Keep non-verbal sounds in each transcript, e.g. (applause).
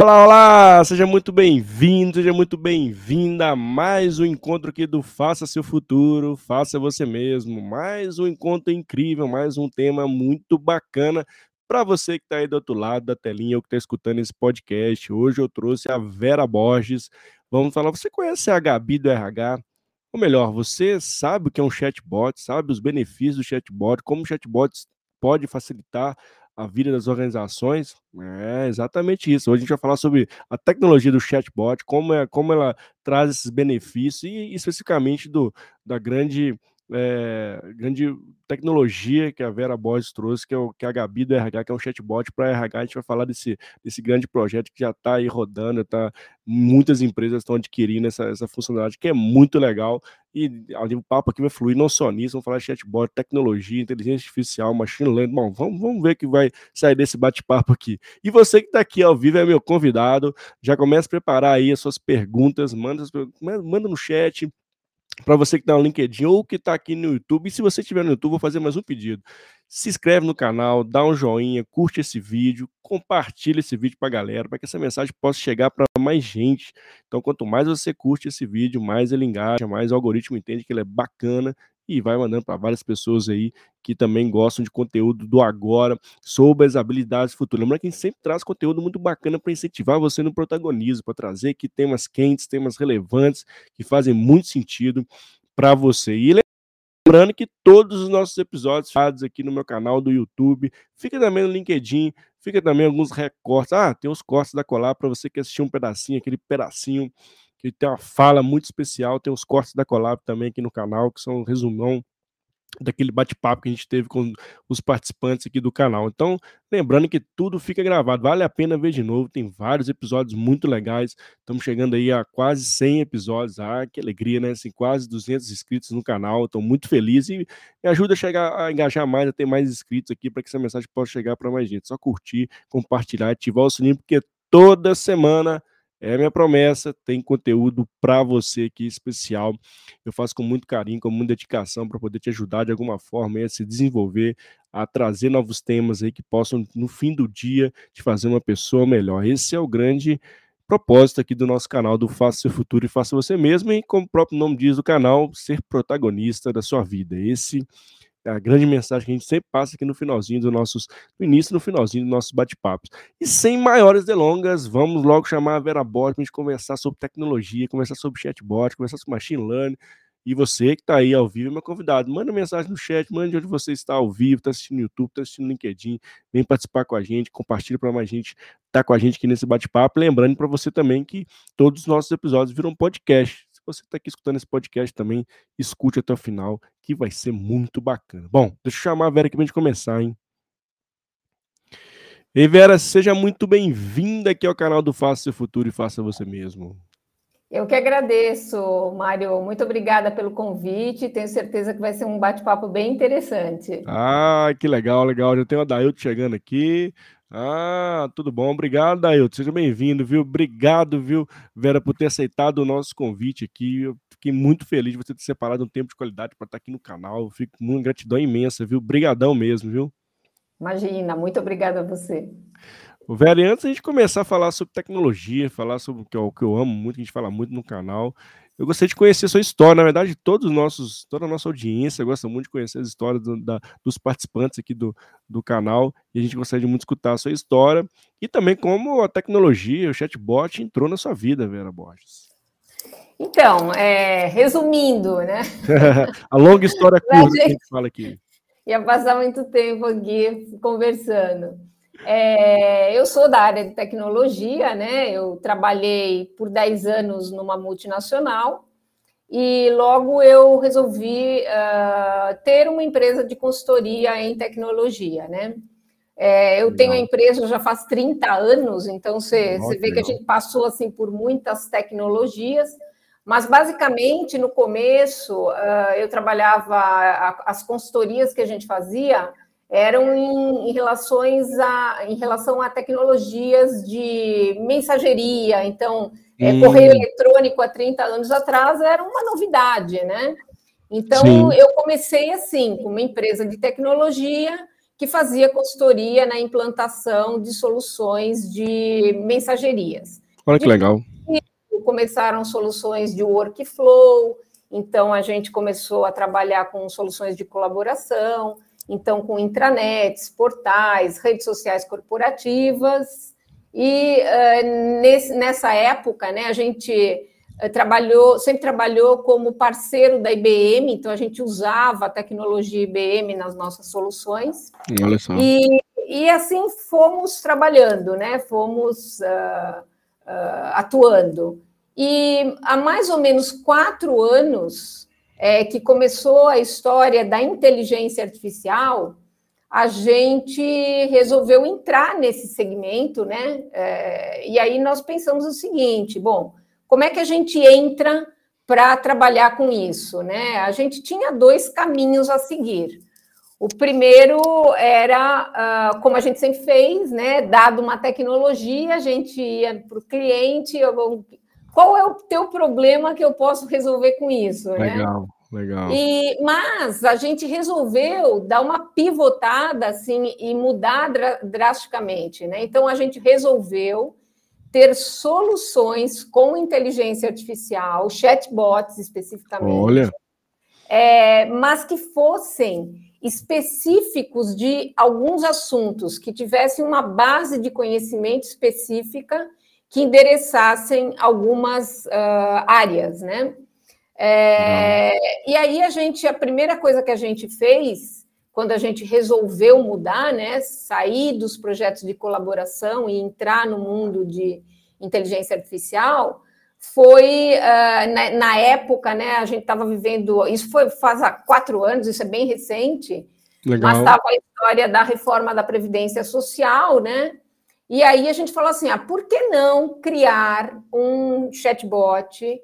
Olá, olá! Seja muito bem-vindo, seja muito bem-vinda a mais um encontro aqui do Faça Seu Futuro, Faça Você Mesmo. Mais um encontro incrível, mais um tema muito bacana para você que está aí do outro lado da telinha ou que está escutando esse podcast. Hoje eu trouxe a Vera Borges. Vamos falar, você conhece a Gabi do RH? Ou melhor, você sabe o que é um chatbot, sabe os benefícios do chatbot, como o chatbot pode facilitar a vida das organizações. É exatamente isso. Hoje a gente vai falar sobre a tecnologia do chatbot, como, é, como ela traz esses benefícios e especificamente do, da grande é, grande tecnologia que a Vera Borges trouxe, que é, o, que é a Gabi do RH, que é um chatbot para RH. A gente vai falar desse, desse grande projeto que já está aí rodando, tá, muitas empresas estão adquirindo essa, essa funcionalidade, que é muito legal. E o papo aqui vai fluir não só nisso, vamos falar de chatbot, tecnologia, inteligência artificial, machine learning. Bom, vamos, vamos ver o que vai sair desse bate-papo aqui. E você que está aqui ao vivo é meu convidado, já começa a preparar aí as suas perguntas, manda, manda no chat, para você que está no LinkedIn ou que está aqui no YouTube. E se você estiver no YouTube, vou fazer mais um pedido. Se inscreve no canal, dá um joinha, curte esse vídeo, compartilha esse vídeo para a galera, para que essa mensagem possa chegar para mais gente. Então, quanto mais você curte esse vídeo, mais ele engaja, mais o algoritmo entende que ele é bacana e vai mandando para várias pessoas aí que também gostam de conteúdo do agora, sobre as habilidades futuras. Lembra que a gente sempre traz conteúdo muito bacana para incentivar você no protagonismo, para trazer aqui temas quentes, temas relevantes, que fazem muito sentido para você. E lembrando que todos os nossos episódios feitos aqui no meu canal do YouTube, fica também no LinkedIn, fica também alguns recortes. Ah, tem os cortes da colar para você que assistiu um pedacinho, aquele pedacinho que tem uma fala muito especial, tem os cortes da Colab também aqui no canal, que são um resumão daquele bate-papo que a gente teve com os participantes aqui do canal. Então, lembrando que tudo fica gravado, vale a pena ver de novo, tem vários episódios muito legais. Estamos chegando aí a quase 100 episódios. Ah, que alegria, né? Assim, quase 200 inscritos no canal. Estou muito feliz e me ajuda a chegar a engajar mais, a ter mais inscritos aqui para que essa mensagem possa chegar para mais gente. Só curtir, compartilhar, ativar o sininho porque toda semana é minha promessa, tem conteúdo para você aqui especial. Eu faço com muito carinho, com muita dedicação para poder te ajudar de alguma forma a se desenvolver, a trazer novos temas aí que possam, no fim do dia, te fazer uma pessoa melhor. Esse é o grande propósito aqui do nosso canal do Faça Seu Futuro e Faça Você Mesmo, e como o próprio nome diz do canal, ser protagonista da sua vida. Esse a grande mensagem que a gente sempre passa aqui no finalzinho dos nossos, no início no finalzinho dos nossos bate-papos. E sem maiores delongas, vamos logo chamar a Vera Bot para a gente conversar sobre tecnologia, conversar sobre chatbot, conversar sobre machine learning. E você que está aí ao vivo, é meu convidado, manda mensagem no chat, manda onde você está ao vivo, está assistindo no YouTube, está assistindo no LinkedIn, vem participar com a gente, compartilha para mais gente estar tá com a gente aqui nesse bate-papo. Lembrando para você também que todos os nossos episódios viram podcast você está aqui escutando esse podcast também, escute até o final, que vai ser muito bacana. Bom, deixa eu chamar a Vera aqui para a gente começar, hein? Ei, Vera, seja muito bem-vinda aqui ao canal do Faça Seu Futuro e Faça Você Mesmo. Eu que agradeço, Mário. Muito obrigada pelo convite. Tenho certeza que vai ser um bate-papo bem interessante. Ah, que legal, legal. Já tem o Adailto chegando aqui. Ah, tudo bom. Obrigado, Ailton. Seja bem-vindo, viu? Obrigado, viu, Vera, por ter aceitado o nosso convite aqui. Eu fiquei muito feliz de você ter separado um tempo de qualidade para estar aqui no canal. Eu fico com uma gratidão imensa, viu? Obrigadão mesmo, viu? Imagina, muito obrigada a você. Vera, e antes a gente começar a falar sobre tecnologia, falar sobre o que eu, que eu amo muito, que a gente fala muito no canal, eu gostaria de conhecer a sua história. Na verdade, todos os nossos, toda a nossa audiência gosta muito de conhecer as histórias do, da, dos participantes aqui do, do canal. E a gente gostaria de muito escutar a sua história. E também como a tecnologia, o chatbot entrou na sua vida, Vera Borges. Então, é, resumindo, né? (laughs) a longa história (laughs) curta que a gente fala aqui. Ia passar muito tempo aqui conversando. É, eu sou da área de tecnologia, né? Eu trabalhei por 10 anos numa multinacional e logo eu resolvi uh, ter uma empresa de consultoria em tecnologia, né? É, eu tenho a empresa já faz 30 anos, então você, você vê que a gente passou assim por muitas tecnologias, mas basicamente no começo uh, eu trabalhava as consultorias que a gente fazia eram em, em, relações a, em relação a tecnologias de mensageria. Então, é, correio eletrônico há 30 anos atrás era uma novidade, né? Então, Sim. eu comecei assim, com uma empresa de tecnologia que fazia consultoria na implantação de soluções de mensagerias. Olha que de legal. Começaram soluções de workflow, então a gente começou a trabalhar com soluções de colaboração, então com intranets, portais, redes sociais corporativas, e uh, nesse, nessa época, né, a gente uh, trabalhou, sempre trabalhou como parceiro da IBM, então a gente usava a tecnologia IBM nas nossas soluções. Olha só. E, e assim fomos trabalhando, né, fomos uh, atuando. E há mais ou menos quatro anos é, que começou a história da inteligência artificial, a gente resolveu entrar nesse segmento, né? É, e aí nós pensamos o seguinte: bom, como é que a gente entra para trabalhar com isso, né? A gente tinha dois caminhos a seguir. O primeiro era, uh, como a gente sempre fez, né? Dado uma tecnologia, a gente ia para o cliente, qual é o teu problema que eu posso resolver com isso? Né? Legal. Né? Legal. E, mas a gente resolveu dar uma pivotada assim e mudar drasticamente, né? Então a gente resolveu ter soluções com inteligência artificial, chatbots especificamente. Olha. É, mas que fossem específicos de alguns assuntos, que tivessem uma base de conhecimento específica que endereçassem algumas uh, áreas, né? É, e aí a gente, a primeira coisa que a gente fez, quando a gente resolveu mudar, né, sair dos projetos de colaboração e entrar no mundo de inteligência artificial, foi uh, na, na, época, né, a gente estava vivendo, isso foi faz há quatro anos, isso é bem recente, Legal. mas estava a história da reforma da Previdência Social, né? E aí a gente falou assim: ah, por que não criar um chatbot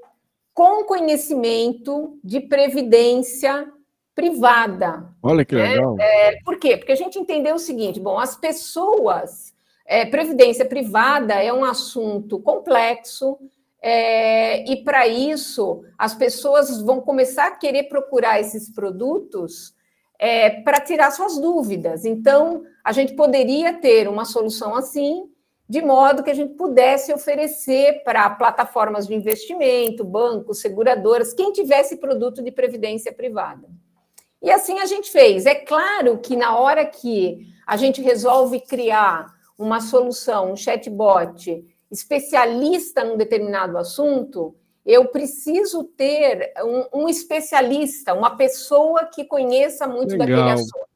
com conhecimento de previdência privada? Olha que né? legal. É, por quê? Porque a gente entendeu o seguinte: bom, as pessoas, é, previdência privada é um assunto complexo. É, e para isso, as pessoas vão começar a querer procurar esses produtos é, para tirar suas dúvidas. Então, a gente poderia ter uma solução assim, de modo que a gente pudesse oferecer para plataformas de investimento, bancos, seguradoras, quem tivesse produto de previdência privada. E assim a gente fez. É claro que na hora que a gente resolve criar uma solução, um chatbot especialista num determinado assunto, eu preciso ter um, um especialista, uma pessoa que conheça muito Legal. daquele assunto.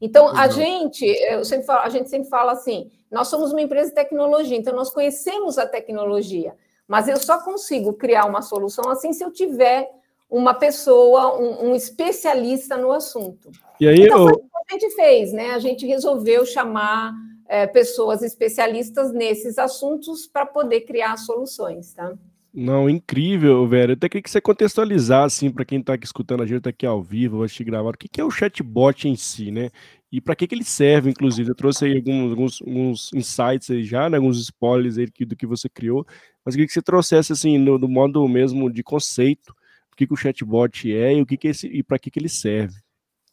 Então, a gente, eu sempre falo, a gente sempre fala assim: nós somos uma empresa de tecnologia, então nós conhecemos a tecnologia, mas eu só consigo criar uma solução assim se eu tiver uma pessoa, um, um especialista no assunto. E aí, então, eu... o que a gente fez, né? A gente resolveu chamar é, pessoas especialistas nesses assuntos para poder criar soluções, tá? Não, incrível, velho. Eu até queria que você contextualizasse, assim, para quem está aqui escutando a gente tá aqui ao vivo, vai te gravar, o que, é o chatbot em si, né? E para que, que ele serve, inclusive. Eu trouxe aí alguns, alguns, alguns insights aí já, né? alguns spoilers aí do que você criou, mas eu queria que você trouxesse, assim, no, modo mesmo de conceito, o que, que o chatbot é e, o que que esse, e para que, que ele serve.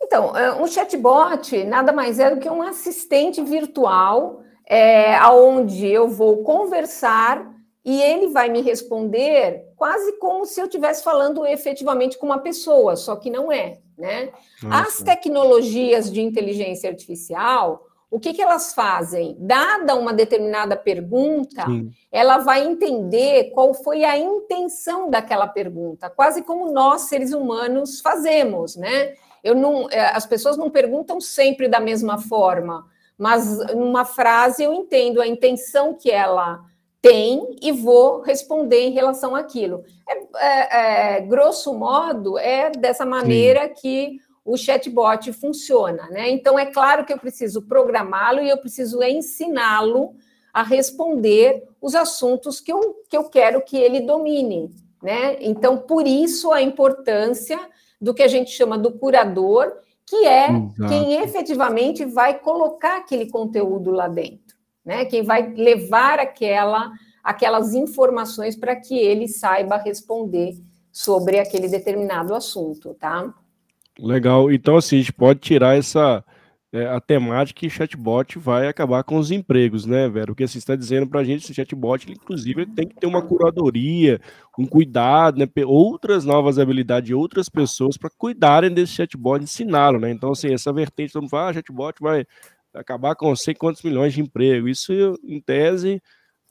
Então, é, um chatbot nada mais é do que um assistente virtual, é, onde eu vou conversar e ele vai me responder quase como se eu estivesse falando efetivamente com uma pessoa, só que não é, né? Nossa. As tecnologias de inteligência artificial, o que, que elas fazem? Dada uma determinada pergunta, Sim. ela vai entender qual foi a intenção daquela pergunta, quase como nós, seres humanos, fazemos, né? Eu não, é, as pessoas não perguntam sempre da mesma forma, mas numa frase eu entendo a intenção que ela tem e vou responder em relação àquilo. É, é, é, grosso modo, é dessa maneira Sim. que o chatbot funciona. Né? Então, é claro que eu preciso programá-lo e eu preciso ensiná-lo a responder os assuntos que eu, que eu quero que ele domine. Né? Então, por isso a importância do que a gente chama do curador, que é Exato. quem efetivamente vai colocar aquele conteúdo lá dentro né? Quem vai levar aquela, aquelas informações para que ele saiba responder sobre aquele determinado assunto, tá? Legal. Então, assim, a gente pode tirar essa, é, a temática que chatbot vai acabar com os empregos, né, Vera? O que você está dizendo para a gente, esse chatbot, ele, inclusive, tem que ter uma curadoria, um cuidado, né, outras novas habilidades de outras pessoas para cuidarem desse chatbot, ensiná-lo, né? Então, assim, essa vertente, todo mundo fala, ah, chatbot vai acabar com sei quantos milhões de emprego. Isso, em tese,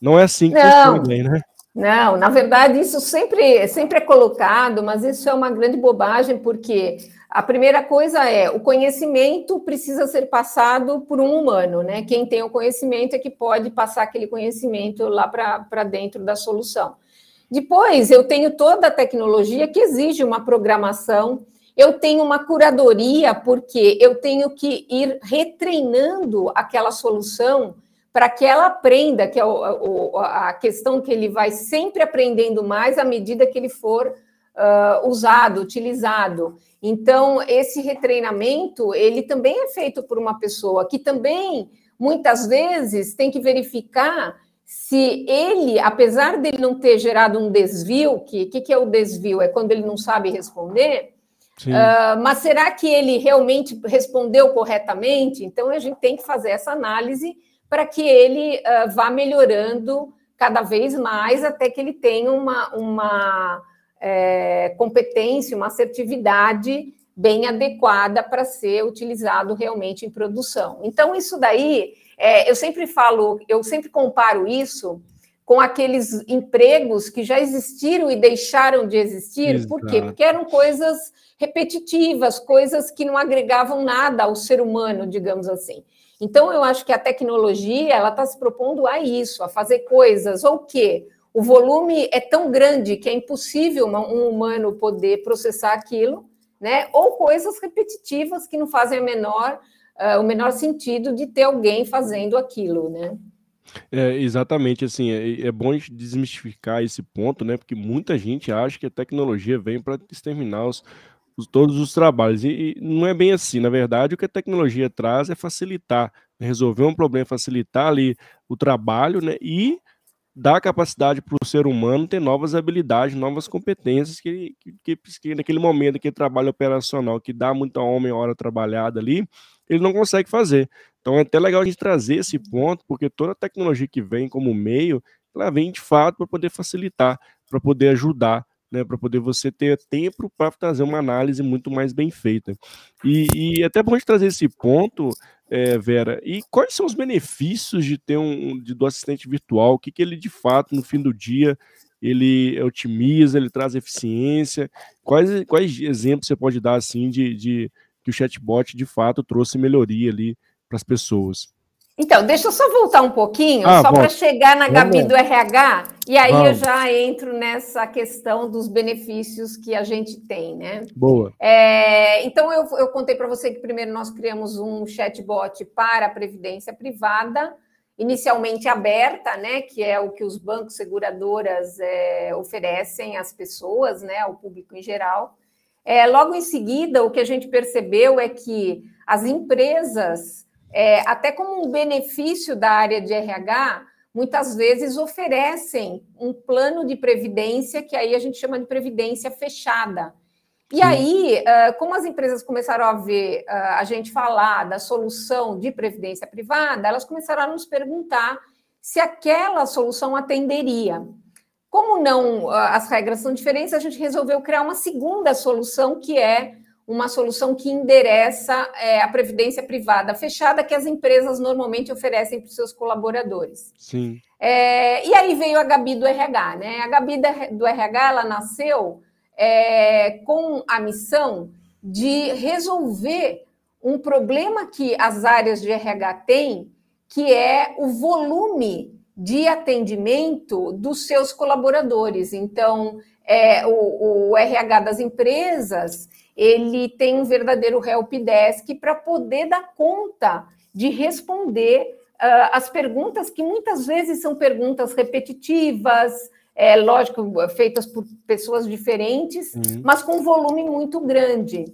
não é assim que não. funciona né? Não, na verdade, isso sempre, sempre é colocado, mas isso é uma grande bobagem, porque a primeira coisa é o conhecimento precisa ser passado por um humano, né? Quem tem o conhecimento é que pode passar aquele conhecimento lá para dentro da solução. Depois, eu tenho toda a tecnologia que exige uma programação, eu tenho uma curadoria, porque eu tenho que ir retreinando aquela solução para que ela aprenda, que é a questão que ele vai sempre aprendendo mais à medida que ele for uh, usado, utilizado. Então, esse retreinamento, ele também é feito por uma pessoa que também, muitas vezes, tem que verificar se ele, apesar dele não ter gerado um desvio, que que, que é o desvio? É quando ele não sabe responder, uh, mas será que ele realmente respondeu corretamente? Então, a gente tem que fazer essa análise para que ele uh, vá melhorando cada vez mais até que ele tenha uma, uma é, competência, uma assertividade bem adequada para ser utilizado realmente em produção. Então, isso daí, é, eu sempre falo, eu sempre comparo isso com aqueles empregos que já existiram e deixaram de existir. Exato. Por quê? Porque eram coisas repetitivas, coisas que não agregavam nada ao ser humano, digamos assim. Então, eu acho que a tecnologia ela está se propondo a isso, a fazer coisas, ou que o volume é tão grande que é impossível um humano poder processar aquilo, né? Ou coisas repetitivas que não fazem a menor, uh, o menor sentido de ter alguém fazendo aquilo, né? É, exatamente, assim, é, é, bom desmistificar esse ponto, né? Porque muita gente acha que a tecnologia vem para exterminar os, os, todos os trabalhos, e, e, não é bem assim. Na verdade, o que a tecnologia traz é facilitar, resolver um problema, facilitar ali o trabalho, né? E dá capacidade para o ser humano ter novas habilidades, novas competências que, que, que, naquele momento, aquele trabalho operacional que dá muita homem hora trabalhada ali, ele não consegue fazer. Então é até legal a gente trazer esse ponto, porque toda a tecnologia que vem como meio, ela vem de fato para poder facilitar, para poder ajudar, né, para poder você ter tempo para trazer uma análise muito mais bem feita. E, e até para a gente trazer esse ponto, é, Vera, e quais são os benefícios de ter um de, do assistente virtual? O que, que ele de fato, no fim do dia, ele otimiza, ele traz eficiência? Quais, quais exemplos você pode dar assim de, de que o chatbot de fato trouxe melhoria ali para as pessoas? Então, deixa eu só voltar um pouquinho, ah, só para chegar na Gabi do RH, e aí Vamos. eu já entro nessa questão dos benefícios que a gente tem, né? Boa. É, então, eu, eu contei para você que primeiro nós criamos um chatbot para a Previdência Privada, inicialmente aberta, né? Que é o que os bancos seguradoras é, oferecem às pessoas, né? Ao público em geral. É, logo em seguida, o que a gente percebeu é que as empresas é, até como um benefício da área de RH, muitas vezes oferecem um plano de previdência que aí a gente chama de previdência fechada. E Sim. aí, como as empresas começaram a ver a gente falar da solução de previdência privada, elas começaram a nos perguntar se aquela solução atenderia. Como não, as regras são diferentes, a gente resolveu criar uma segunda solução que é uma solução que endereça é, a previdência privada fechada que as empresas normalmente oferecem para os seus colaboradores. Sim. É, e aí veio a Gabi do RH, né? A Gabi do RH ela nasceu é, com a missão de resolver um problema que as áreas de RH têm, que é o volume de atendimento dos seus colaboradores. Então, é, o, o RH das empresas ele tem um verdadeiro help desk para poder dar conta de responder uh, as perguntas que muitas vezes são perguntas repetitivas, é lógico, feitas por pessoas diferentes, uhum. mas com um volume muito grande.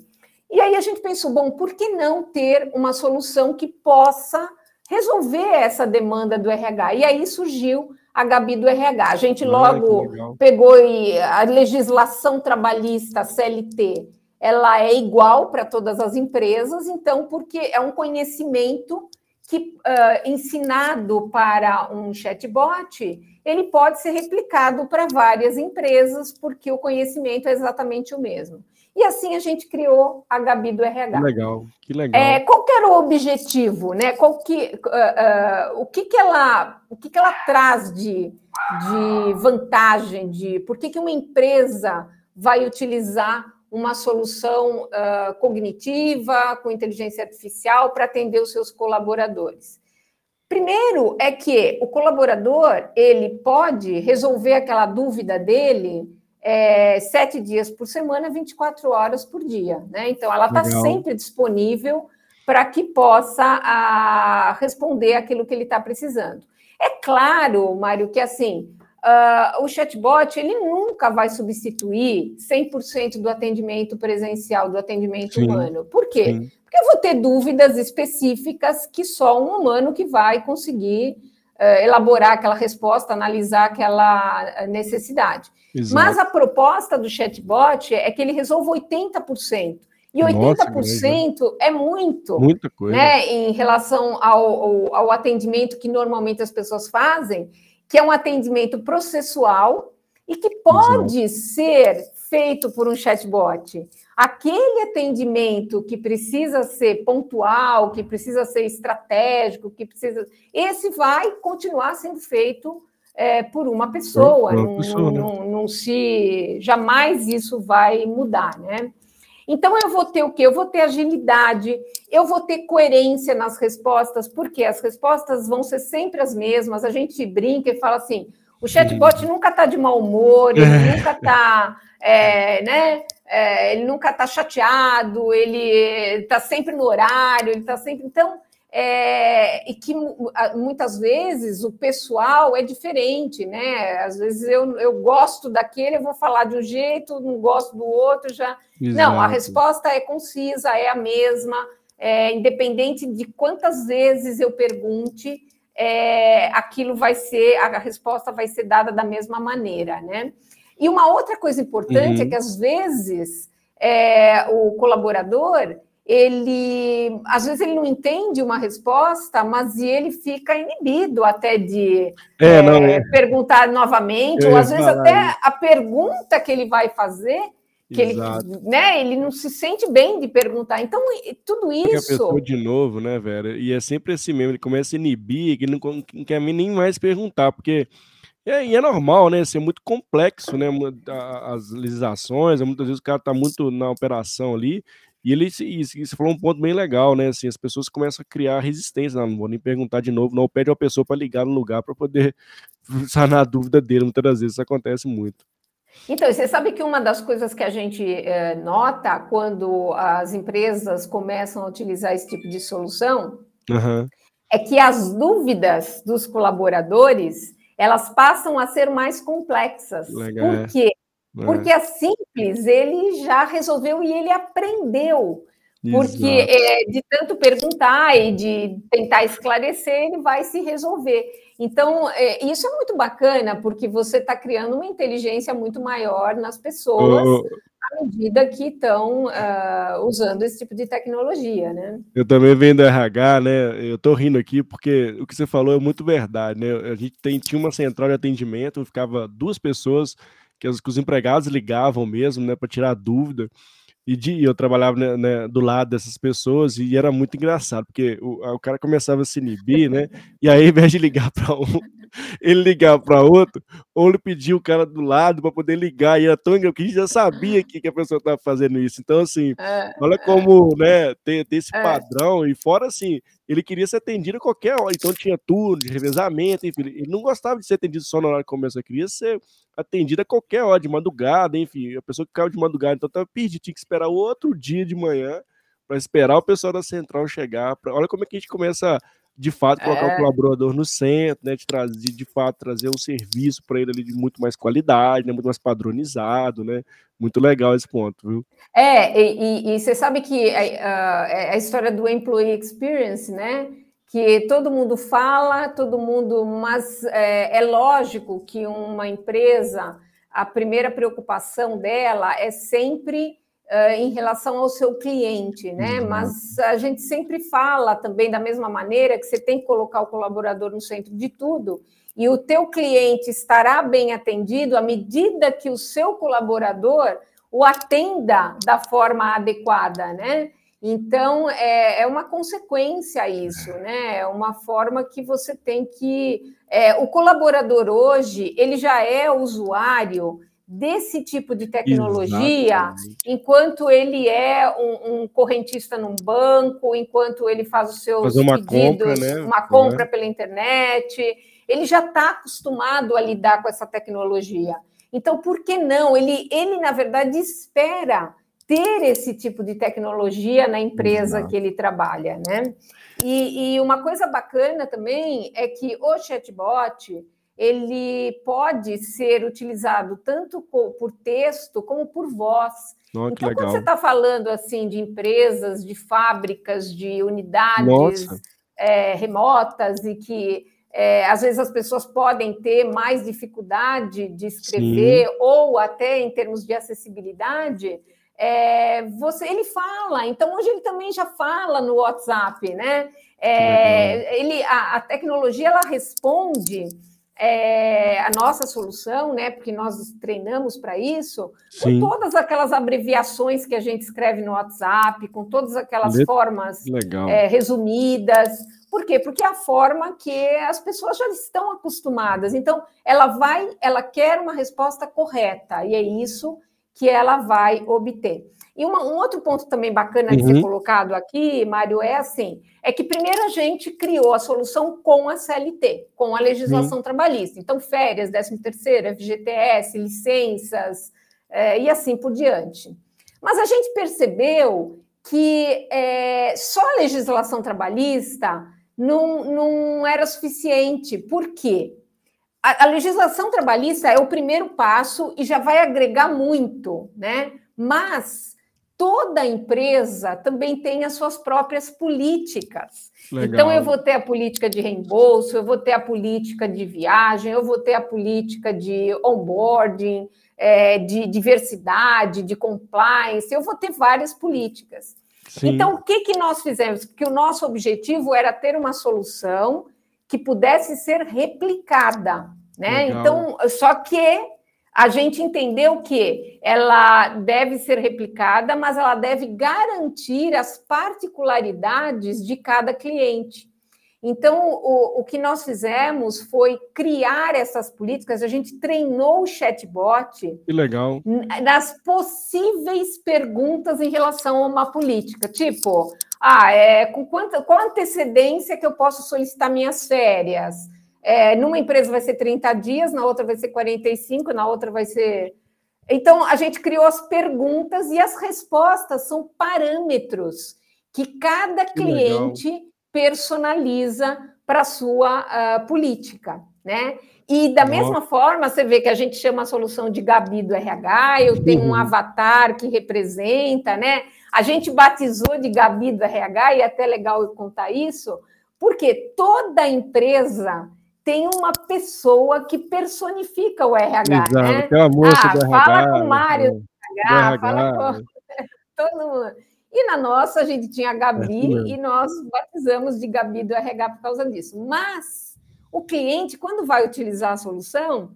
E aí a gente pensou, bom, por que não ter uma solução que possa resolver essa demanda do RH? E aí surgiu a Gabi do RH. A gente logo pegou a legislação trabalhista, CLT, ela é igual para todas as empresas, então, porque é um conhecimento que, uh, ensinado para um chatbot, ele pode ser replicado para várias empresas, porque o conhecimento é exatamente o mesmo. E assim a gente criou a Gabi do RH. Que legal, que legal. É, qual que era o objetivo, né? Qual que, uh, uh, o que, que ela, o que, que ela traz de, de vantagem, de por que, que uma empresa vai utilizar uma solução uh, cognitiva com inteligência artificial para atender os seus colaboradores? Primeiro é que o colaborador ele pode resolver aquela dúvida dele é, sete dias por semana, 24 horas por dia. Né? Então, ela está sempre disponível para que possa a, responder aquilo que ele está precisando. É claro, Mário, que assim, uh, o chatbot ele nunca vai substituir 100% do atendimento presencial, do atendimento Sim. humano. Por quê? Sim. Porque eu vou ter dúvidas específicas que só um humano que vai conseguir uh, elaborar aquela resposta, analisar aquela necessidade. Exato. Mas a proposta do chatbot é que ele resolva 80%. E 80% Nossa, é muito. Muita coisa. Né, em relação ao, ao, ao, atendimento que normalmente as pessoas fazem, que é um atendimento processual e que pode Exato. ser feito por um chatbot. Aquele atendimento que precisa ser pontual, que precisa ser estratégico, que precisa. Esse vai continuar sendo feito é, por uma pessoa, uma não, pessoa né? não, não, se jamais isso vai mudar, né? Então eu vou ter o quê? Eu vou ter agilidade, eu vou ter coerência nas respostas, porque as respostas vão ser sempre as mesmas. A gente brinca e fala assim: o chatbot nunca está de mau humor, ele nunca está, é, né? É, ele nunca está chateado, ele está sempre no horário, ele está sempre. Então, é, e que muitas vezes o pessoal é diferente, né? Às vezes eu, eu gosto daquele, eu vou falar de um jeito, não gosto do outro, já. Exato. Não, a resposta é concisa, é a mesma, é, independente de quantas vezes eu pergunte, é, aquilo vai ser, a resposta vai ser dada da mesma maneira, né? E uma outra coisa importante é uhum. é que às vezes é, o colaborador ele às vezes ele não entende uma resposta, mas ele fica inibido até de é, não, é, perguntar novamente, ou às vezes até a pergunta que ele vai fazer, que ele, né, ele não se sente bem de perguntar. Então, tudo isso. Fica a de novo, né, Vera? E é sempre assim mesmo, ele começa a inibir, que ele não, não quer nem mais perguntar, porque. É, e é normal, né? Ser muito complexo, né? As legislações, muitas vezes o cara está muito na operação ali, e ele e, você falou um ponto bem legal, né? Assim, as pessoas começam a criar resistência, não, não vou nem perguntar de novo, não pede uma pessoa para ligar no lugar para poder (laughs) sanar a dúvida dele. Muitas das vezes isso acontece muito. Então, você sabe que uma das coisas que a gente é, nota quando as empresas começam a utilizar esse tipo de solução uhum. é que as dúvidas dos colaboradores elas passam a ser mais complexas. Legal. Por quê? É. Porque a simples ele já resolveu e ele aprendeu. Porque é, de tanto perguntar e de tentar esclarecer, ele vai se resolver. Então, é, isso é muito bacana, porque você está criando uma inteligência muito maior nas pessoas oh. à medida que estão uh, usando esse tipo de tecnologia, né? Eu também venho do RH, né? Eu estou rindo aqui porque o que você falou é muito verdade, né? A gente tem, tinha uma central de atendimento, ficava duas pessoas que os, que os empregados ligavam mesmo, né, para tirar dúvida. E de, eu trabalhava né, né, do lado dessas pessoas e era muito engraçado, porque o, o cara começava a se inibir, né? E aí, ao invés de ligar para um, (laughs) ele ligar para outro, ou ele pedia o cara do lado para poder ligar, e era tão engraçado que a gente já sabia que, que a pessoa estava fazendo isso. Então, assim, é, olha é. como né, tem, tem esse é. padrão, e fora assim, ele queria ser atendido a qualquer hora, então tinha turno de revezamento, enfim, ele não gostava de ser atendido só na hora que começa, queria ser atendida a qualquer hora, de madrugada, enfim, a pessoa que caiu de madrugada, então estava perdido, tinha que esperar outro dia de manhã para esperar o pessoal da central chegar. Pra... Olha como é que a gente começa de fato colocar é. o colaborador no centro, né, de trazer de fato trazer um serviço para ele ali de muito mais qualidade, né, muito mais padronizado, né? Muito legal esse ponto, viu? É, e, e você sabe que a, a, a história do employee experience, né? que todo mundo fala, todo mundo, mas é, é, lógico que uma empresa, a primeira preocupação dela é sempre uh, em relação ao seu cliente, né? Uhum. Mas a gente sempre fala também da mesma maneira que você tem que colocar o colaborador no centro de tudo e o teu cliente estará bem atendido à medida que o seu colaborador o atenda da forma adequada, né? Então, é, é uma consequência isso, né? É uma forma que você tem que. É, o colaborador hoje, ele já é usuário desse tipo de tecnologia, Exatamente. enquanto ele é um, um, correntista num banco, enquanto ele faz os seus Fazer uma pedidos, compra, né? uma compra é. pela internet, ele já está acostumado a lidar com essa tecnologia. Então, por que não? Ele, ele na verdade, espera ter esse tipo de tecnologia na empresa Exato. que ele trabalha, né? E, e uma coisa bacana também é que o chatbot ele pode ser utilizado tanto por texto como por voz. Oh, então, quando você está falando assim de empresas, de fábricas, de unidades é, remotas e que é, às vezes as pessoas podem ter mais dificuldade de escrever Sim. ou até em termos de acessibilidade, é, você, ele fala. Então hoje ele também já fala no WhatsApp, né? É, ele, a, a, tecnologia ela responde é, a nossa solução, né? Porque nós treinamos para isso, Sim. com todas aquelas abreviações que a gente escreve no WhatsApp, com todas aquelas Le... formas é, resumidas. Por quê? Porque é a forma que as pessoas já estão acostumadas. Então, ela vai, ela quer uma resposta correta, e é isso que ela vai obter. E uma, um outro ponto também bacana de uhum. ser colocado aqui, Mário, é assim: é que primeiro a gente criou a solução com a CLT, com a legislação uhum. trabalhista. Então, férias, 13 terceiro, FGTS, licenças é, e assim por diante. Mas a gente percebeu que é, só a legislação trabalhista não, não era suficiente. Por quê? A, a legislação trabalhista é o primeiro passo e já vai agregar muito, né? Mas toda empresa também tem as suas próprias políticas. Legal. Então, eu vou ter a política de reembolso, eu vou ter a política de viagem, eu vou ter a política de onboarding, é, de diversidade, de compliance, eu vou ter várias políticas. Sim. Então, o que, que nós fizemos? Porque o nosso objetivo era ter uma solução que pudesse ser replicada. Né? Legal. Então, só que a gente entendeu que ela deve ser replicada, mas ela deve garantir as particularidades de cada cliente. Então, o, o que nós fizemos foi criar essas políticas, a gente treinou o chatbot que legal. nas possíveis perguntas em relação a uma política, tipo, ah, é, com quanta, qual antecedência que eu posso solicitar minhas férias? É, numa empresa vai ser 30 dias, na outra vai ser 45, na outra vai ser. Então, a gente criou as perguntas e as respostas são parâmetros que cada cliente. Personaliza para a sua uh, política, né? E da mesma forma, você vê que a gente chama a solução de Gabi do RH, eu tenho um uhum. avatar que representa, né? A gente batizou de Gabi do RH, e é até legal eu contar isso, porque toda empresa tem uma pessoa que personifica o RH, Exato, né? Tem uma moça ah, do RH. Fala com o Mário do RH, RH, fala com (laughs) todo mundo. E na nossa, a gente tinha a Gabi é e nós batizamos de Gabi do RH por causa disso. Mas o cliente, quando vai utilizar a solução,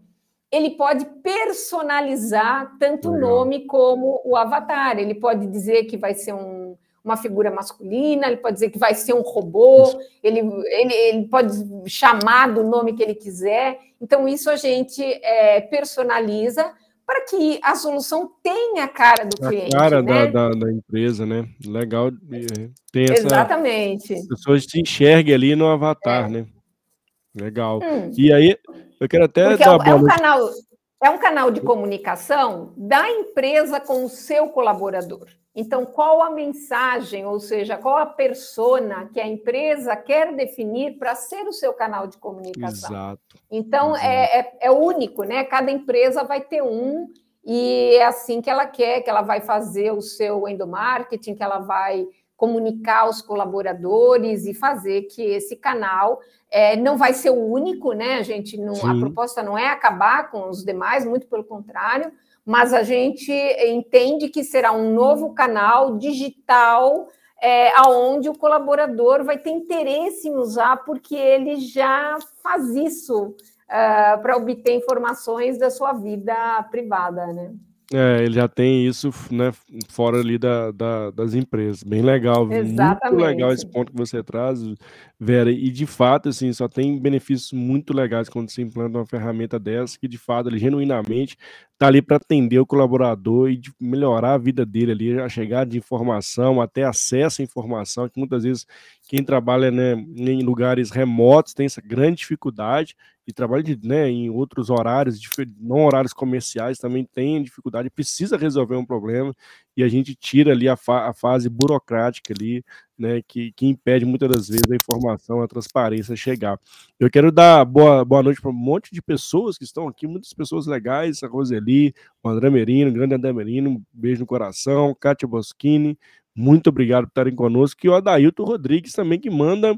ele pode personalizar tanto o nome como o avatar. Ele pode dizer que vai ser um uma figura masculina, ele pode dizer que vai ser um robô, ele, ele, ele pode chamar do nome que ele quiser. Então, isso a gente é, personaliza para que a solução tenha a cara do a cliente. A cara né? da, da, da, empresa, né? Legal é, ter essa. Exatamente. As pessoas te enxerguem ali no avatar, é. né? Legal. Hum. E aí, eu quero até. Porque dar é, é um canal, é um canal de comunicação da empresa com o seu colaborador. Então, qual a mensagem, ou seja, qual a persona que a empresa quer definir para ser o seu canal de comunicação? Exato. Então, É, é, é, único, né? Cada empresa vai ter um, e é assim que ela quer, que ela vai fazer o seu endomarketing, que ela vai comunicar aos colaboradores e fazer que esse canal é, não vai ser o único, né? A gente não, a proposta não é acabar com os demais, muito pelo contrário, mas a gente entende que será um novo canal digital é, aonde o colaborador vai ter interesse em usar, porque ele já faz isso uh, para obter informações da sua vida privada, né? É, ele já tem isso, né, fora ali da, da, das empresas. Bem legal, Exatamente. muito legal esse ponto que você traz, Vera. E de fato, assim, só tem benefícios muito legais quando você implanta uma ferramenta dessa, que de fato, ele genuinamente está ali para atender o colaborador e melhorar a vida dele ali, a chegada de informação, até acesso à informação, que muitas vezes quem trabalha né, em lugares remotos tem essa grande dificuldade e trabalha de, né, em outros horários, não horários comerciais, também tem dificuldade, precisa resolver um problema e a gente tira ali a, fa a fase burocrática ali, né, que, que impede muitas das vezes a informação, a transparência chegar. Eu quero dar boa, boa noite para um monte de pessoas que estão aqui, muitas pessoas legais, a Roseli, o André Merino, o grande André Merino, um beijo no coração, Kátia Boschini, muito obrigado por estarem conosco, e o Adailton Rodrigues também, que manda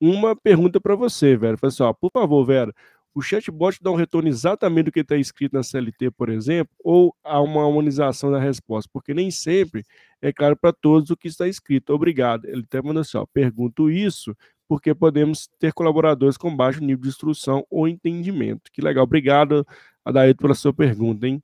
uma pergunta para você, Vera. Fala assim, ó, por favor, Vera, o chatbot dá um retorno exatamente do que está escrito na CLT, por exemplo, ou há uma harmonização da resposta? Porque nem sempre é claro para todos o que está escrito. Obrigado. Ele até mandou assim, ó, pergunto isso porque podemos ter colaboradores com baixo nível de instrução ou entendimento. Que legal. Obrigado, Adailton, pela sua pergunta, hein?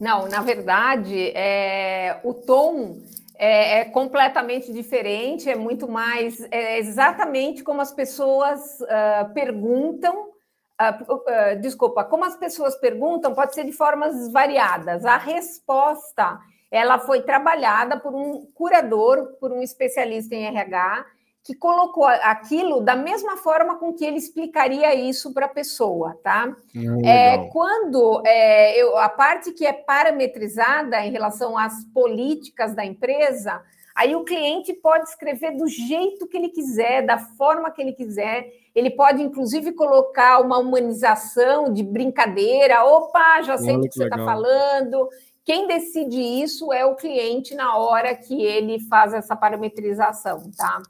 Não, na verdade, é, o tom é, é, completamente diferente, é muito mais, é exatamente como as pessoas uh, perguntam. Uh, uh, desculpa, como as pessoas perguntam pode ser de formas variadas. A resposta ela foi trabalhada por um curador, por um especialista em RH, que colocou aquilo da mesma forma com que ele explicaria isso para a pessoa, tá? Hum, é, quando é, eu, a parte que é parametrizada em relação às políticas da empresa, aí o cliente pode escrever do jeito que ele quiser, da forma que ele quiser. Ele pode, inclusive, colocar uma humanização de brincadeira. Opa, já sei o que, que você está falando. Quem decide isso é o cliente na hora que ele faz essa parametrização, tá?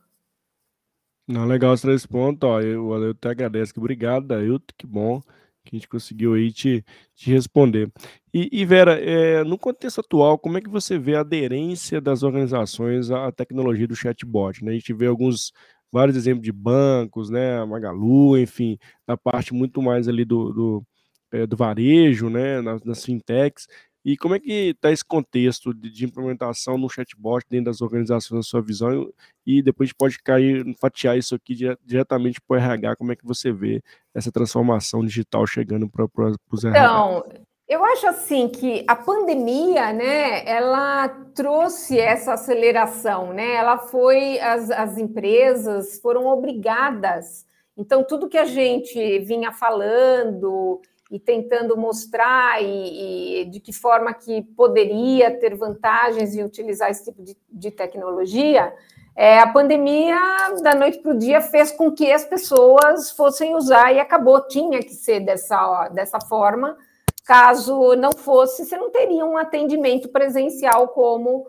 Não, legal os três pontos, ó, eu, eu até agradeço, obrigado, Dailton, que bom que a gente conseguiu aí te, te responder. E, e Vera, é, no contexto atual, como é que você vê a aderência das organizações à tecnologia do chatbot? Né? A gente vê alguns, vários exemplos de bancos, né, Magalu, enfim, da parte muito mais ali do, do, é, do varejo, né, nas, nas fintechs, e como é que está esse contexto de, de, implementação no chatbot dentro das organizações, na sua visão? E depois pode cair, fatiar isso aqui diretamente para o RH, como é que você vê essa transformação digital chegando para os RH? Então, eu acho assim que a pandemia, né, ela trouxe essa aceleração, né? Ela foi, as, as empresas foram obrigadas. Então, tudo que a gente vinha falando, e tentando mostrar e, e, de que forma que poderia ter vantagens em utilizar esse tipo de, de tecnologia, é, a pandemia, da noite para o dia, fez com que as pessoas fossem usar e acabou, tinha que ser dessa, dessa forma. Caso não fosse, você não teria um atendimento presencial como uh,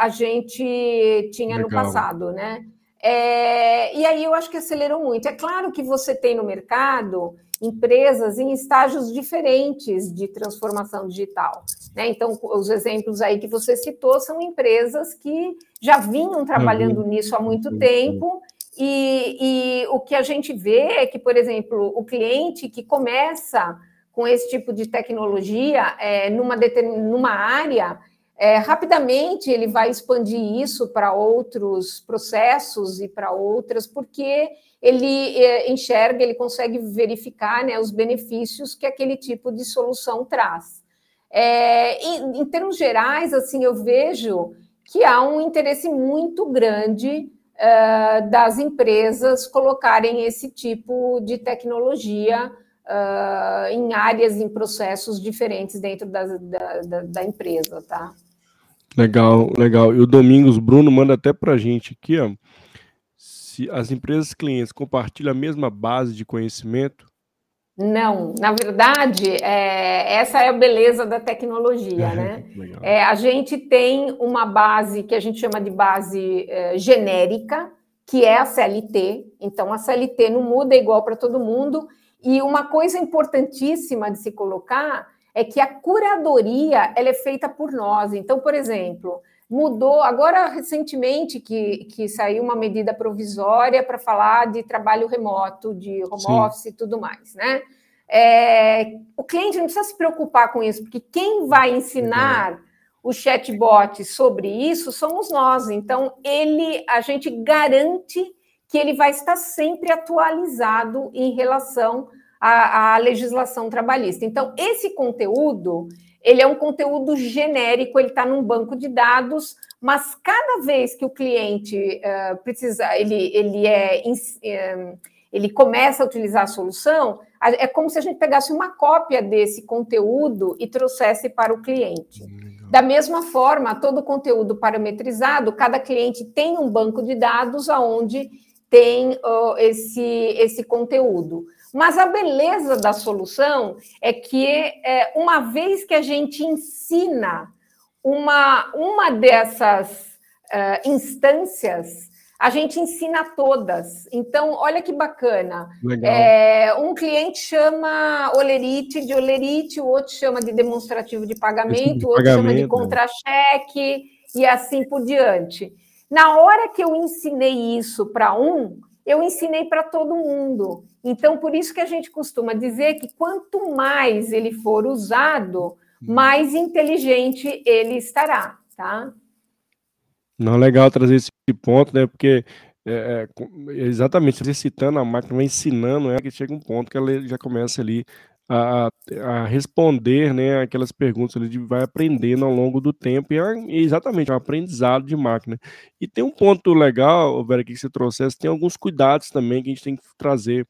a gente tinha Legal. no passado, né? É, e aí eu acho que acelerou muito. É claro que você tem no mercado empresas em estágios diferentes de transformação digital. Né? Então, os exemplos aí que você citou são empresas que já vinham trabalhando uhum. nisso há muito tempo. E, e, o que a gente vê é que, por exemplo, o cliente que começa com esse tipo de tecnologia é, numa, numa área, é, rapidamente ele vai expandir isso para outros processos e para outras, porque ele é, enxerga, ele consegue verificar né, os benefícios que aquele tipo de solução traz. É, em, em, termos gerais, assim, eu vejo que há um interesse muito grande uh, das empresas colocarem esse tipo de tecnologia uh, em áreas, em processos diferentes dentro da, da, da, da empresa, tá? Legal, legal. E o Domingos Bruno manda até para a gente aqui, ó se as empresas clientes compartilham a mesma base de conhecimento? Não, na verdade, é, essa é a beleza da tecnologia, né? (laughs) É, a gente tem uma base que a gente chama de base é, genérica, que é a CLT. Então, a CLT não muda igual para todo mundo. E uma coisa importantíssima de se colocar é que a curadoria ela é feita por nós. Então, por exemplo, mudou agora recentemente que, que saiu uma medida provisória para falar de trabalho remoto, de home Sim. office e tudo mais, né? É, o cliente não precisa se preocupar com isso, porque quem vai ensinar o chatbot sobre isso somos nós. Então, ele, a gente garante que ele vai estar sempre atualizado em relação à, à legislação trabalhista. Então, esse conteúdo ele é um conteúdo genérico, ele está num banco de dados, mas cada vez que o cliente uh, precisa, ele, ele é. Uh, ele começa a utilizar a solução, é como se a gente pegasse uma cópia desse conteúdo e trouxesse para o cliente. Da mesma forma, todo o conteúdo parametrizado, cada cliente tem um banco de dados aonde tem uh, esse, esse conteúdo. Mas a beleza da solução é que, é, uma vez que a gente ensina uma, uma dessas uh, instâncias, a gente ensina todas. Então, olha que bacana. É, um cliente chama olerite de olerite, o outro chama de demonstrativo de pagamento, o outro pagamento. chama de contra-cheque e assim por diante. Na hora que eu ensinei isso para um, eu ensinei para todo mundo. Então, por isso que a gente costuma dizer que quanto mais ele for usado, hum. mais inteligente ele estará, tá? Não é legal trazer esse ponto, né? Porque é, é, exatamente, você citando a máquina, ensinando, é que chega um ponto que ela já começa ali a, a responder, né, aquelas perguntas de, vai aprendendo ao longo do tempo, e é exatamente é um aprendizado de máquina. E tem um ponto legal, Vera, que você trouxesse, tem alguns cuidados também que a gente tem que trazer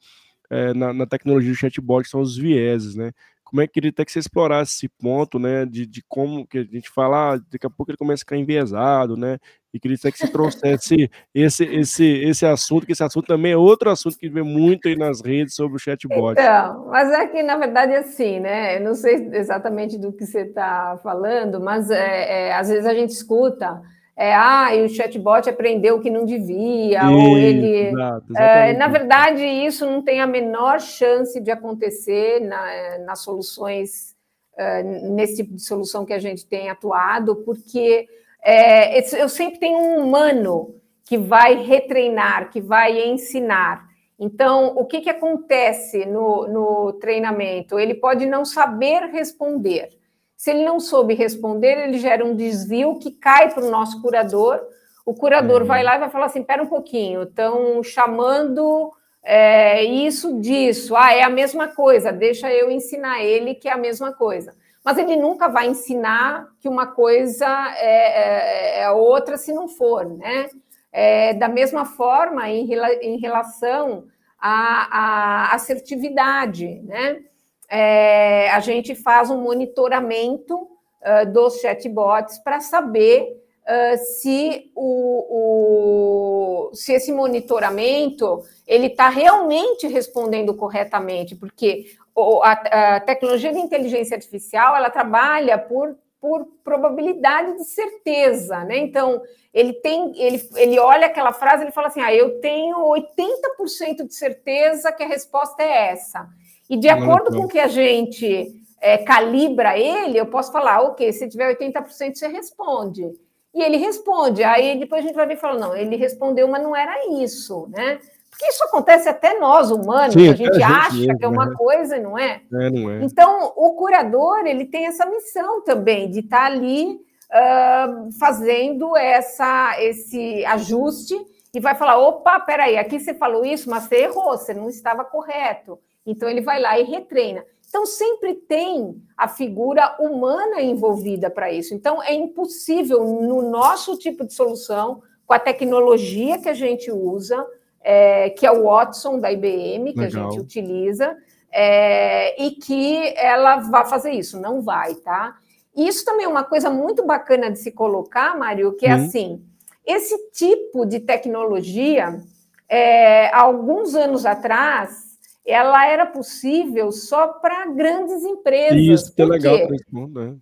é, na, na, tecnologia do chatbot, que são os vieses, né? como é que ele tem que se explorar esse ponto, né, de, de como que a gente fala, ah, daqui a pouco ele começa a ficar enviesado, né, e queria que se trouxesse esse, esse, esse assunto, que esse assunto também é outro assunto que vem muito aí nas redes sobre o chatbot. Então, mas é que, na verdade, é assim, né, eu não sei exatamente do que você está falando, mas é, é, às vezes a gente escuta é, ah, e o chatbot aprendeu o que não devia, ou ele. Exato, é, na verdade, isso não tem a menor chance de acontecer na, nas soluções, é, nesse tipo de solução que a gente tem atuado, porque é, eu sempre tenho um humano que vai retreinar, que vai ensinar. Então, o que, que acontece no, no treinamento? Ele pode não saber responder. Se ele não soube responder, ele gera um desvio que cai para o nosso curador. O curador uhum. vai lá e vai falar assim: pera um pouquinho, estão chamando é, isso disso. Ah, é a mesma coisa, deixa eu ensinar ele que é a mesma coisa. Mas ele nunca vai ensinar que uma coisa é, é, é outra se não for, né? É, da mesma forma, em, em relação à, à assertividade, né? é, a gente faz um monitoramento uh, dos chatbots para saber uh, se, o, o, se esse monitoramento ele está realmente respondendo corretamente, porque a, a, tecnologia de inteligência artificial ela trabalha por, por probabilidade de certeza, né? Então ele tem, ele, ele olha aquela frase, ele fala assim: ah, eu tenho 80% de certeza que a resposta é essa. E de acordo com o que a gente é, calibra ele, eu posso falar, ok, se tiver 80%, você responde. E ele responde. Aí depois a gente vai ver e fala, não, ele respondeu, mas não era isso, né? Porque isso acontece até nós, humanos, Sim, a gente a acha mesmo, que é uma né? coisa e não é. é. não é. Então, o curador, ele tem essa missão também, de estar tá ali uh, fazendo essa, esse ajuste e vai falar, opa, peraí, aqui você falou isso, mas você errou, você não estava correto. Então, ele vai lá e retreina. Então, sempre tem a figura humana envolvida para isso. Então, é impossível, no nosso tipo de solução, com a tecnologia que a gente usa, é, que é o Watson da IBM, que Legal. a gente utiliza, é, e que ela vá fazer isso. Não vai, tá? Isso também é uma coisa muito bacana de se colocar, Mário, que é hum. assim: esse tipo de tecnologia, é, alguns anos atrás, ela era possível só para grandes empresas. Isso, que é legal para mundo, né?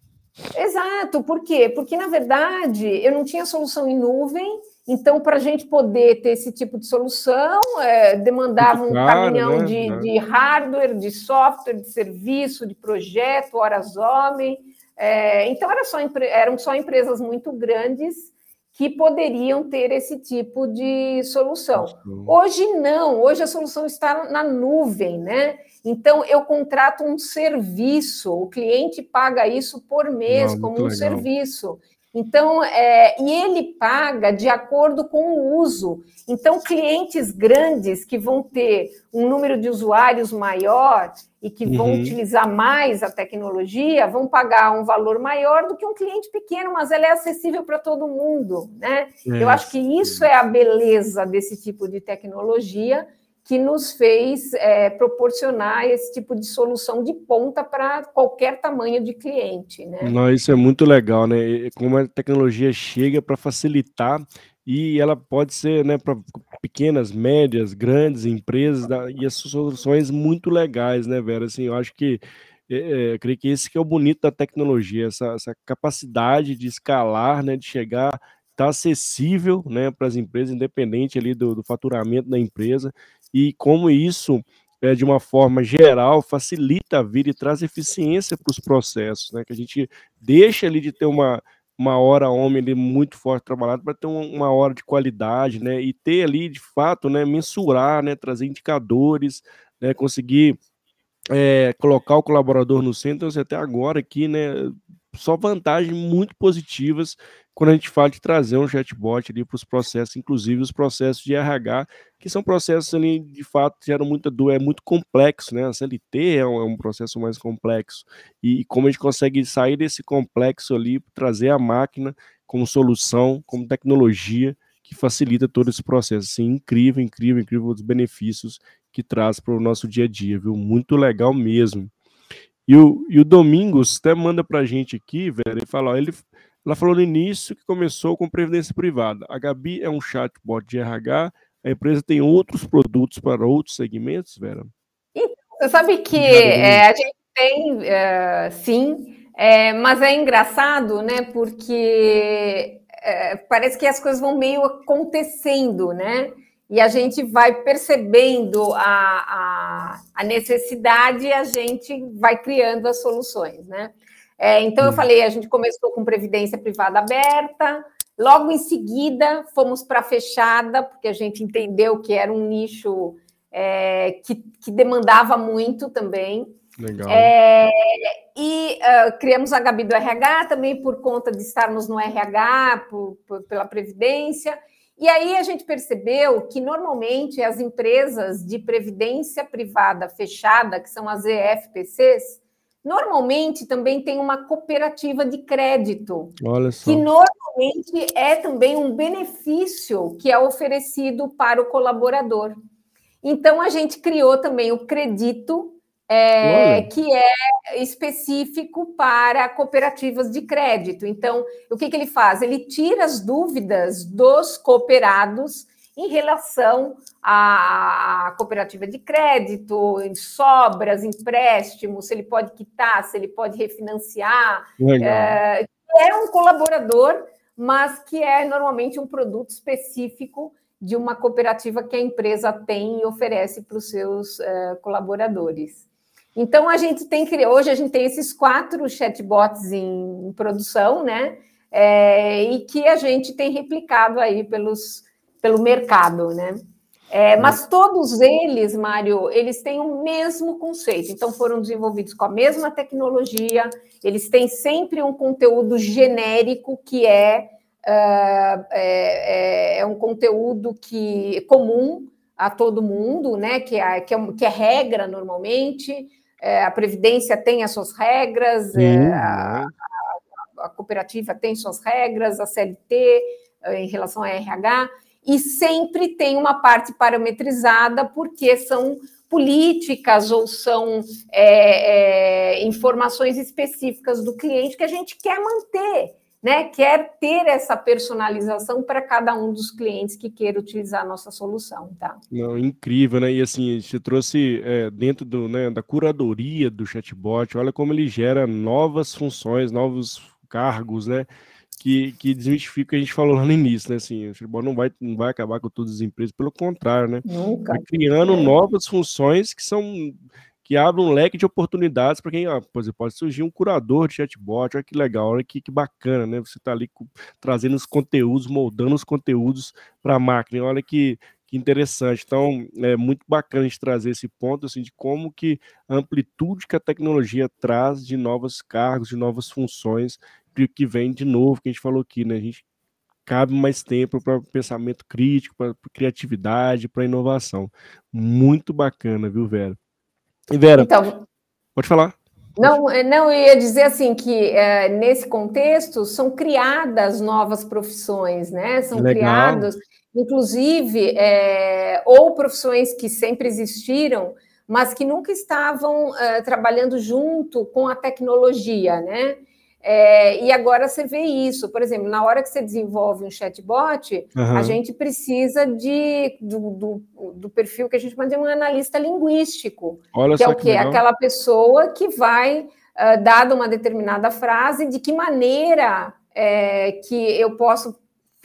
Exato, por quê? Porque, na verdade, eu não tinha solução em nuvem Então, para a gente poder ter esse tipo de solução, é, demandava um claro, caminhão né? de, de, hardware, de software, de serviço, de projeto, horas homem. É, então, era só, eram só empresas muito grandes que poderiam ter esse tipo de solução. Hoje não, hoje a solução está na nuvem, né? Então eu contrato um serviço, o cliente paga isso por mês não, como um legal. serviço. Então, é, e ele paga de acordo com o uso. Então, clientes grandes que vão ter um número de usuários maior e que vão uhum. utilizar mais a tecnologia vão pagar um valor maior do que um cliente pequeno, mas ela é acessível para todo mundo, né? É. Eu acho que isso é a beleza desse tipo de tecnologia que nos fez é, proporcionar esse tipo de solução de ponta para qualquer tamanho de cliente. Né? Não, isso é muito legal, né? Como a tecnologia chega para facilitar e ela pode ser né, para pequenas, médias, grandes empresas e as soluções muito legais, né, Vera? Assim, eu acho que é, é, eu creio que esse que é o bonito da tecnologia, essa, essa capacidade de escalar, né, de chegar está acessível né, para as empresas, independente ali do, do, faturamento da empresa, e como isso, é, de uma forma geral, facilita a vida e traz eficiência para os processos, né? Que a gente deixa ali de ter uma, uma hora homem ali muito forte trabalhado para ter uma hora de qualidade, né? E ter ali, de fato, né, mensurar, né, trazer indicadores, né, conseguir é, colocar o colaborador no centro, então, até agora aqui, né, só vantagens muito positivas quando a gente fala de trazer um chatbot ali para os processos, inclusive os processos de RH, que são processos ali, de fato, geram muita dor, é muito complexo, né? A CLT é um, é um processo mais complexo. E, e, como a gente consegue sair desse complexo ali, trazer a máquina como solução, como tecnologia, que facilita todo esse processo. Assim, incrível, incrível, incrível os benefícios que traz para o nosso dia a dia, viu? Muito legal mesmo. E o, e o Domingos até manda para a gente aqui, velho, e fala, ó, ele ela falou no início que começou com previdência privada. A Gabi é um chatbot de RH. A empresa tem outros produtos para outros segmentos, Vera? Você sabe que é, a gente tem, é, sim, é, mas é engraçado, né? Porque é, parece que as coisas vão meio acontecendo, né? E a gente vai percebendo a, a, a necessidade e a gente vai criando as soluções, né? É, então, eu hum. falei, a gente começou com previdência privada aberta, logo em seguida fomos para fechada, porque a gente entendeu que era um nicho é, que, que, demandava muito também. Legal. É, e uh, criamos a Gabi do RH também por conta de estarmos no RH, por, por, pela Previdência. E aí a gente percebeu que normalmente as empresas de previdência privada fechada, que são as EFPCs, Normalmente também tem uma cooperativa de crédito, que normalmente é também um benefício que é oferecido para o colaborador. Então a gente criou também o Credito, é, que é específico para cooperativas de crédito. Então, o que, que ele faz? Ele tira as dúvidas dos cooperados em relação à cooperativa de crédito, em sobras, empréstimos, se ele pode quitar, se ele pode refinanciar. É, é um colaborador, mas que é normalmente um produto específico de uma cooperativa que a empresa tem e oferece para os seus uh, colaboradores. Então a gente tem que hoje a gente tem esses quatro chatbots em, em produção, né? É, e que a gente tem replicado aí pelos pelo mercado, né? É, mas todos eles, Mário, eles têm o mesmo conceito, então foram desenvolvidos com a mesma tecnologia, eles têm sempre um conteúdo genérico que é, uh, é, é, um conteúdo que é comum a todo mundo, né? Que é, que é, que é regra normalmente, é, a Previdência tem as suas regras, é, a, a, a cooperativa tem suas regras, a CLT em relação a RH e sempre tem uma parte parametrizada, porque são políticas ou são é, é, informações específicas do cliente que a gente quer manter, né? Quer ter essa personalização para cada um dos clientes que queira utilizar a nossa solução, tá? Não, incrível, né? E assim, você trouxe é, dentro do, né, da curadoria do chatbot, olha como ele gera novas funções, novos cargos, né? Que, que desmistifica o que a gente falou lá no início, né? Assim, o futebol não vai, não vai acabar com todas as empresas, pelo contrário, né? Nunca. Vai criando é. novas funções que são que abrem um leque de oportunidades para quem, ó, por exemplo, pode surgir um curador de chatbot, olha que legal, olha que, que bacana, né? Você está ali trazendo os conteúdos, moldando os conteúdos para a máquina, olha que, que interessante. Então, é muito bacana a gente trazer esse ponto, assim, de como que a amplitude que a tecnologia traz de novos cargos, de novas funções, que vem de novo, que a gente falou aqui, né? A gente cabe mais tempo para pensamento crítico, para criatividade, para inovação. Muito bacana, viu, Vera? E Vera, então, pode falar. Não, é, não, eu ia dizer assim que é, nesse contexto são criadas novas profissões, né? São Legal. criados, inclusive, é, ou profissões que sempre existiram, mas que nunca estavam é, trabalhando junto com a tecnologia, né? É, e agora você vê isso, por exemplo, na hora que você desenvolve um chatbot, uhum. a gente precisa de, do, do, do, perfil que a gente chama de um analista linguístico, Olha que é o quê? Aquela pessoa que vai, uh, dada uma determinada frase, de que maneira é, que eu posso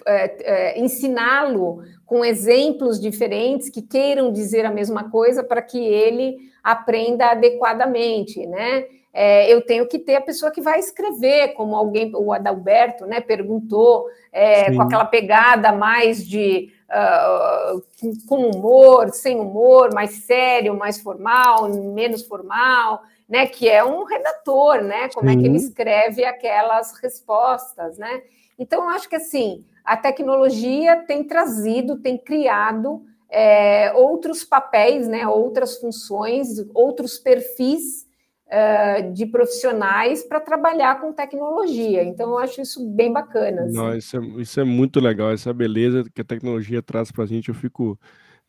é, é, ensiná-lo com exemplos diferentes que queiram dizer a mesma coisa para que ele aprenda adequadamente, né? É, eu tenho que ter a pessoa que vai escrever, como alguém, o Adalberto, né, perguntou, é, com aquela pegada mais de uh, com humor, sem humor, mais sério, mais formal, menos formal, né, que é um redator, né, como Sim. é que ele escreve aquelas respostas, né? Então, eu acho que assim, a tecnologia tem trazido, tem criado é, outros papéis, né, outras funções, outros perfis uh, de profissionais para trabalhar com tecnologia. Então, eu acho isso bem bacana. Assim. Não, isso, é, isso é muito legal, essa beleza que a tecnologia traz para a gente. Eu fico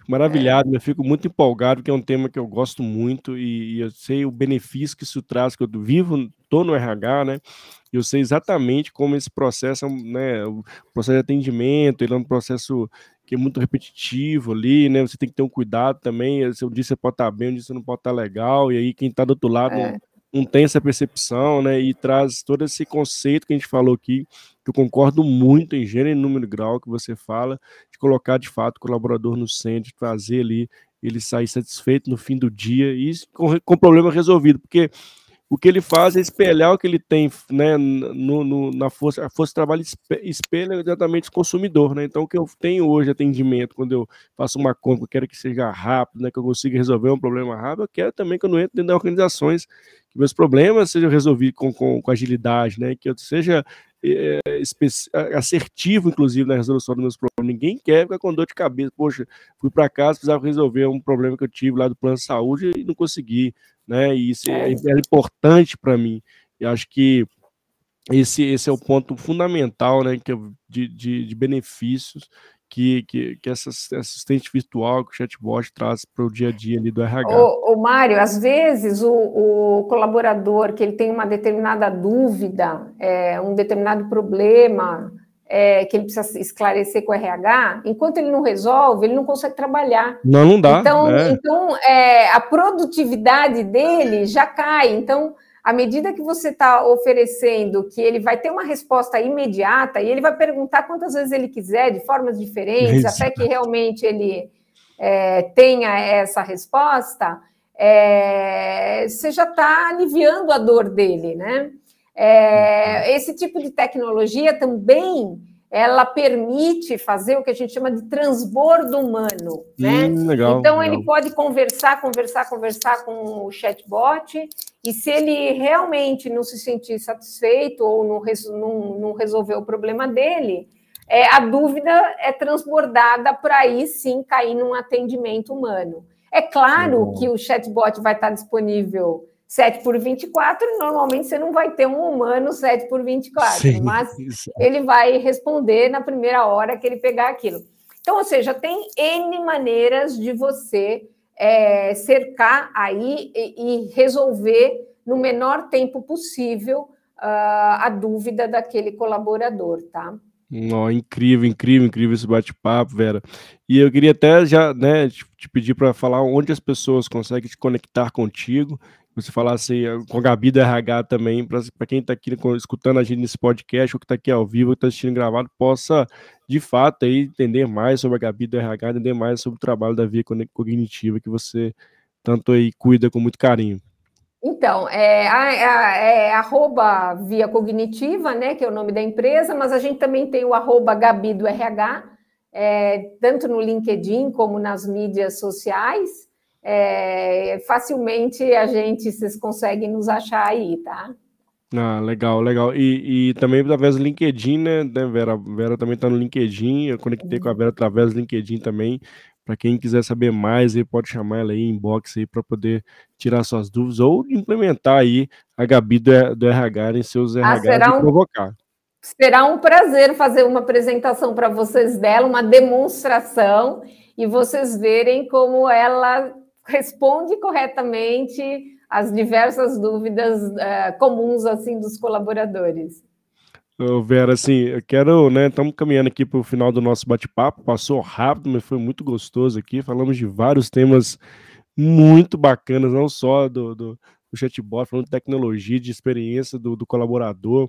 maravilhado, é. eu fico muito empolgado, porque é um tema que eu gosto muito e, e eu sei o benefício que isso traz, que eu vivo, estou no RH, né? Eu sei exatamente como esse processo, né, o processo de atendimento, ele é um processo que é muito repetitivo ali, né? Você tem que ter um cuidado também. Se um dia você pode estar bem, um dia você não pode estar legal, e aí quem está do outro lado é. não, não, tem essa percepção, né? E traz todo esse conceito que a gente falou aqui, que eu concordo muito em gênero e número grau que você fala, de colocar de fato o colaborador no centro, de trazer ali ele sair satisfeito no fim do dia e com, com problema resolvido, porque o que ele faz é espelhar o que ele tem né, no, no, na força, a força de trabalho espelha exatamente o consumidor, né? Então, o que eu tenho hoje atendimento, quando eu faço uma compra, eu quero que seja rápido, né, que eu consiga resolver um problema rápido, eu quero também que eu não entre dentro de organizações, que meus problemas sejam resolvidos com, com, com agilidade, né? Que eu seja é, assertivo, inclusive, na resolução dos meus problemas. Ninguém quer ficar com dor de cabeça. Poxa, fui para casa, precisava resolver um problema que eu tive lá do plano de saúde e não consegui né? E isso é, é importante para mim. Eu acho que esse, esse é o ponto fundamental, né? Que de, de, de benefícios que, que, que essa assistente virtual, que o chatbot traz para o dia a dia ali do RH. O, o Mário, às vezes o, o, colaborador que ele tem uma determinada dúvida, é, um determinado problema, é, que ele precisa esclarecer com o RH, enquanto ele não resolve, ele não consegue trabalhar. Não, não dá. Então, é. então é, a produtividade dele já cai. Então, à medida que você está oferecendo que ele vai ter uma resposta imediata e ele vai perguntar quantas vezes ele quiser, de formas diferentes, até que realmente ele é, tenha essa resposta, é, você já está aliviando a dor dele, né? É, esse tipo de tecnologia também ela permite fazer o que a gente chama de transbordo humano, né? Hum, legal, então legal. ele pode conversar, conversar, conversar com o chatbot e se ele realmente não se sentir satisfeito ou não, não, não resolver o problema dele, é, a dúvida é transbordada para aí sim cair num atendimento humano. É claro que o chatbot vai estar disponível 7 por 24, normalmente você não vai ter um humano 7 por 24, Sim, mas ele vai responder na primeira hora que ele pegar aquilo. Então, ou seja, tem N maneiras de você é, cercar aí e, e, resolver no menor tempo possível uh, a dúvida daquele colaborador, tá? Oh, incrível, incrível, incrível esse bate-papo, Vera. E eu queria até já né, te, te pedir para falar onde as pessoas conseguem se conectar contigo você falasse eh, com a Gabi do RH também, para quem está aqui escutando a gente nesse podcast, ou que está aqui ao vivo, está assistindo gravado, possa de fato aí entender mais sobre a Gabi do RH, entender mais sobre o trabalho da Via Cognitiva que você tanto aí cuida com muito carinho. Então, é, é, é, arroba Via Cognitiva, né, que é o nome da empresa, mas a gente também tem o arroba Gabi do RH, é, tanto no LinkedIn como nas mídias sociais. É, facilmente a gente, vocês conseguem nos achar aí, tá? Ah, legal, legal. E, e também através do LinkedIn, né, né Vera? Vera também está no LinkedIn, eu conectei com a Vera através do LinkedIn também. Para quem quiser saber mais, aí pode chamar ela aí, inbox aí, para poder tirar suas dúvidas ou implementar aí a Gabi do, do RH em seus RH ah, um, provocar. Será um prazer fazer uma apresentação para vocês dela, uma demonstração, e vocês verem como ela responde corretamente as diversas dúvidas uh, comuns assim dos colaboradores. Vera, assim, eu quero, né, estamos caminhando aqui para o final do nosso bate-papo, passou rápido, mas foi muito gostoso aqui, falamos de vários temas muito bacanas, não só do, do, do chatbot, falando de tecnologia, de experiência do, do, colaborador,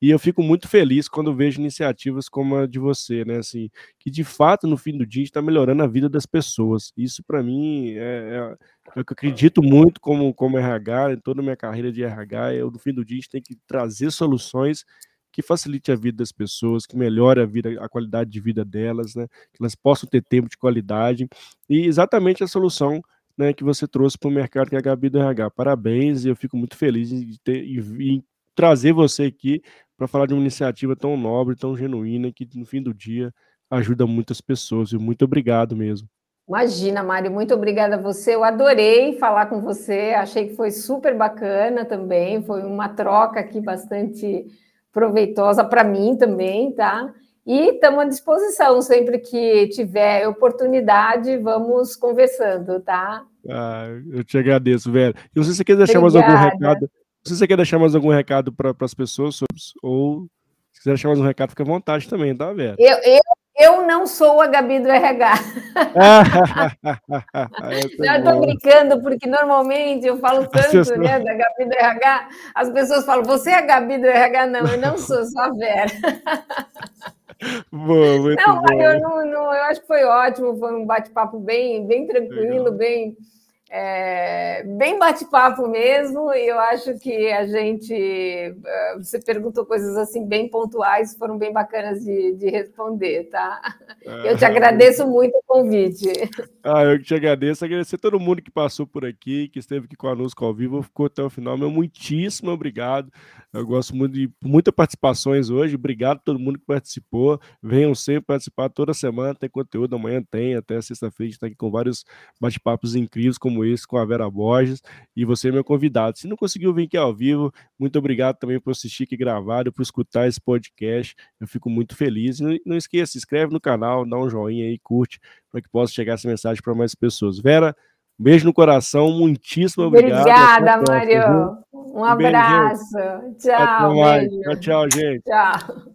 e eu fico muito feliz quando vejo iniciativas como a de você, né, assim, que de fato, no fim do dia, está melhorando a vida das pessoas, isso para mim é, é, é, o que eu acredito muito como, como RH, em toda a minha carreira de RH, eu, no fim do dia, a gente tem que trazer soluções que facilite a vida das pessoas, que melhore a vida, a qualidade de vida delas, né? Que elas possam ter tempo de qualidade e exatamente a solução né, que você trouxe para o mercado que é a Gabi do RH. Parabéns e eu fico muito feliz em, ter, em trazer você aqui para falar de uma iniciativa tão nobre, tão genuína que no fim do dia ajuda muitas pessoas. E muito obrigado mesmo. Imagina, Mário, muito obrigada a você. Eu adorei falar com você, achei que foi super bacana também. Foi uma troca aqui bastante proveitosa para mim também, tá? E estamos à disposição, sempre que tiver oportunidade, vamos conversando, tá? Ah, eu te agradeço, velho. E não sei se você quer deixar Obrigada. mais algum recado. Se você quer deixar mais algum recado para as pessoas, ou se quiser deixar mais um recado, fica à vontade também, tá, velho? Eu, eu eu não sou a Gabi do RH. eu estou brincando, porque normalmente eu falo tanto né, da Gabi do RH, as pessoas falam, você é a Gabi do RH? Não, eu não sou, sou a Vera. (laughs) Boa, muito não, bom. Eu, não, não, eu acho que foi ótimo, foi um bate-papo bem, bem tranquilo, Legal. bem é, bem bate-papo mesmo, e eu acho que a gente. Eh, você perguntou coisas assim bem pontuais, foram bem bacanas de, de responder, tá? Eu te (laughs) agradeço muito o convite. Ah, eu que te agradeço, agradecer a todo mundo que passou por aqui, que esteve aqui conosco ao vivo, ficou até o final. Meu muitíssimo obrigado. Eu gosto muito de muitas participações hoje. Obrigado a todo mundo que participou. Venham sempre participar toda semana, tem conteúdo, amanhã tem, até sexta-feira a gente está aqui com vários bate-papos incríveis como esse com a Vera Borges. E você é meu convidado. Se não conseguiu vir aqui ao vivo, muito obrigado também por assistir aqui gravado, por escutar esse podcast. Eu fico muito feliz. Não, não esqueça, se inscreve no canal, dá um joinha aí, curte, para que possa chegar essa mensagem para mais pessoas. Vera, beijo no coração, muitíssimo obrigado. Obrigada, Mário. Um abraço. Tchau. Tchau, tchau, gente. Tchau.